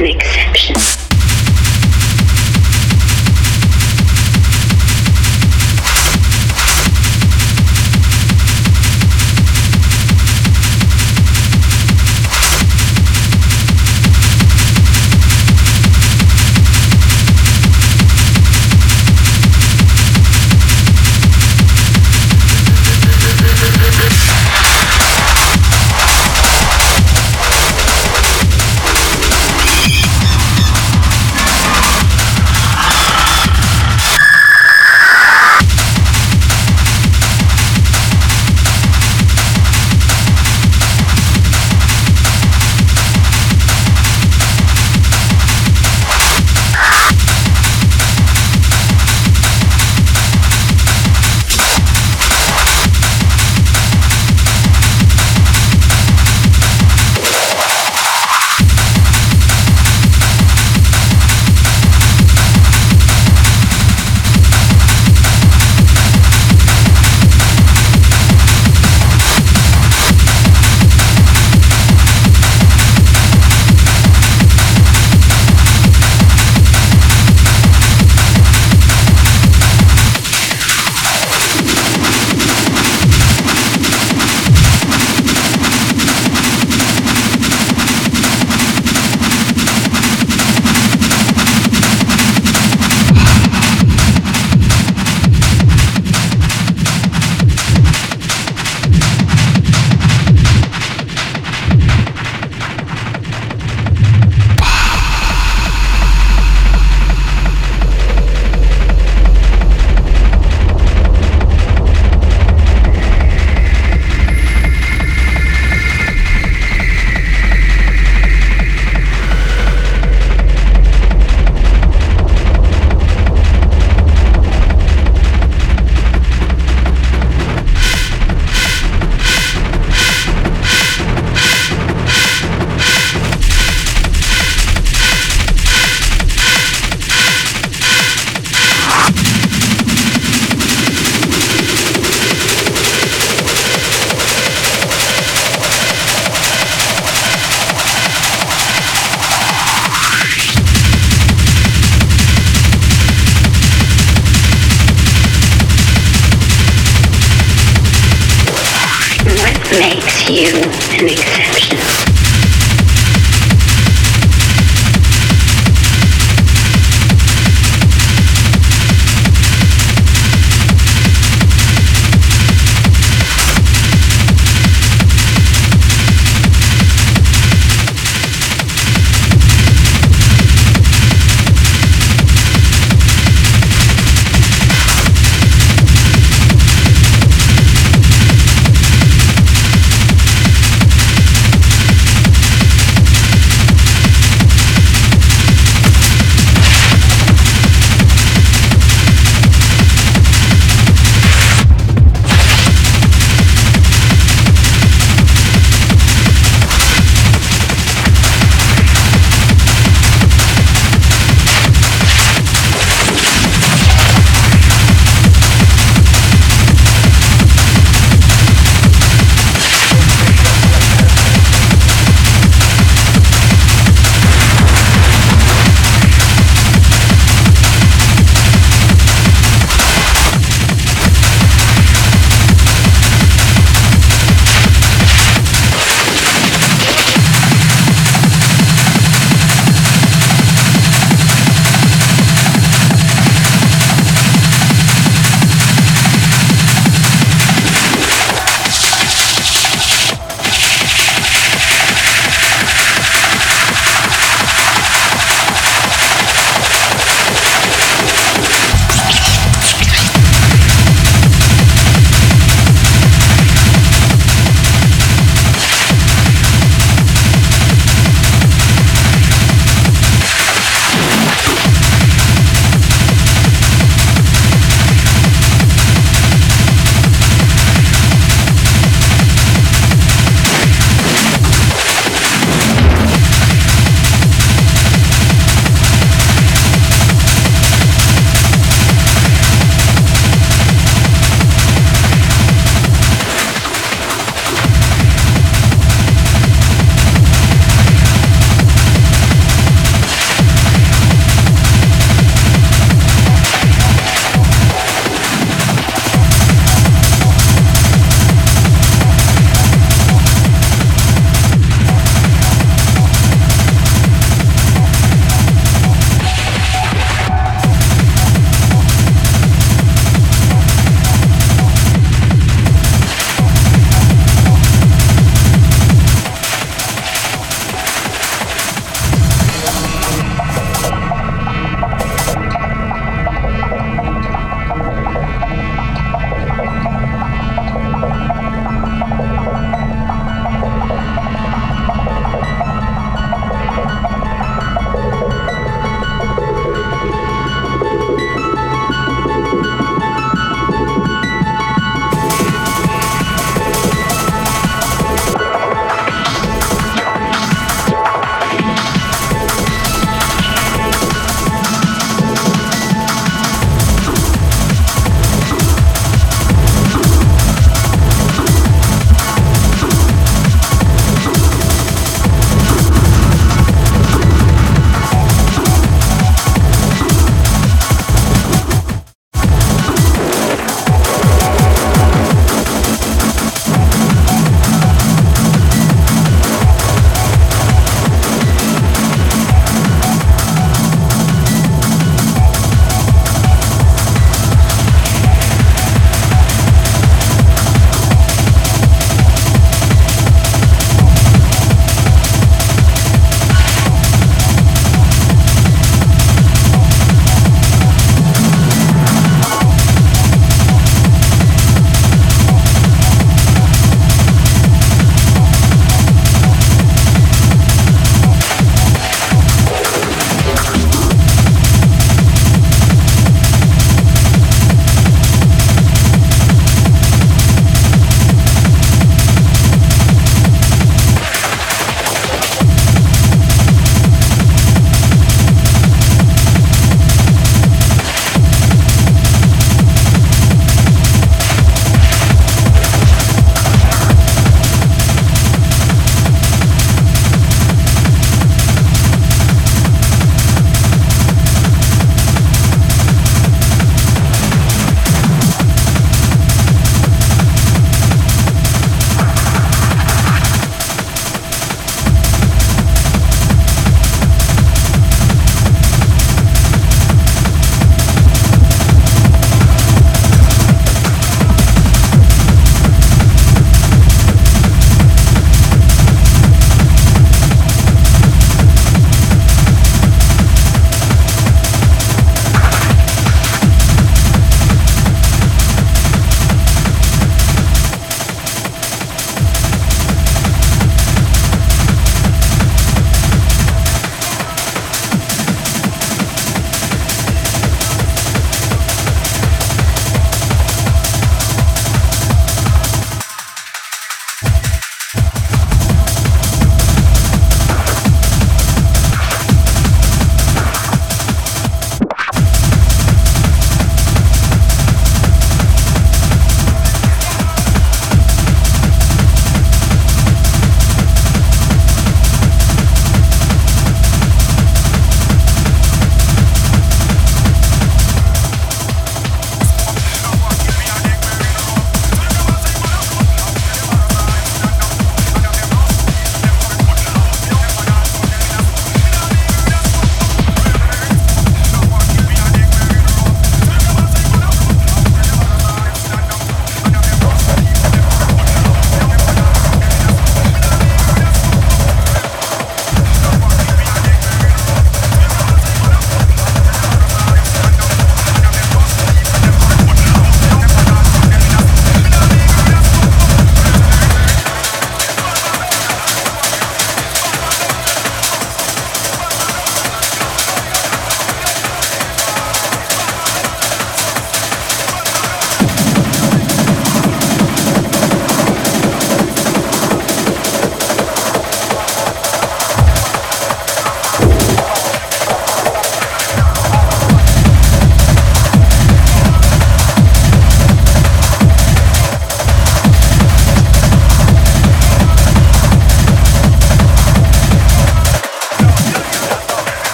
Netflix.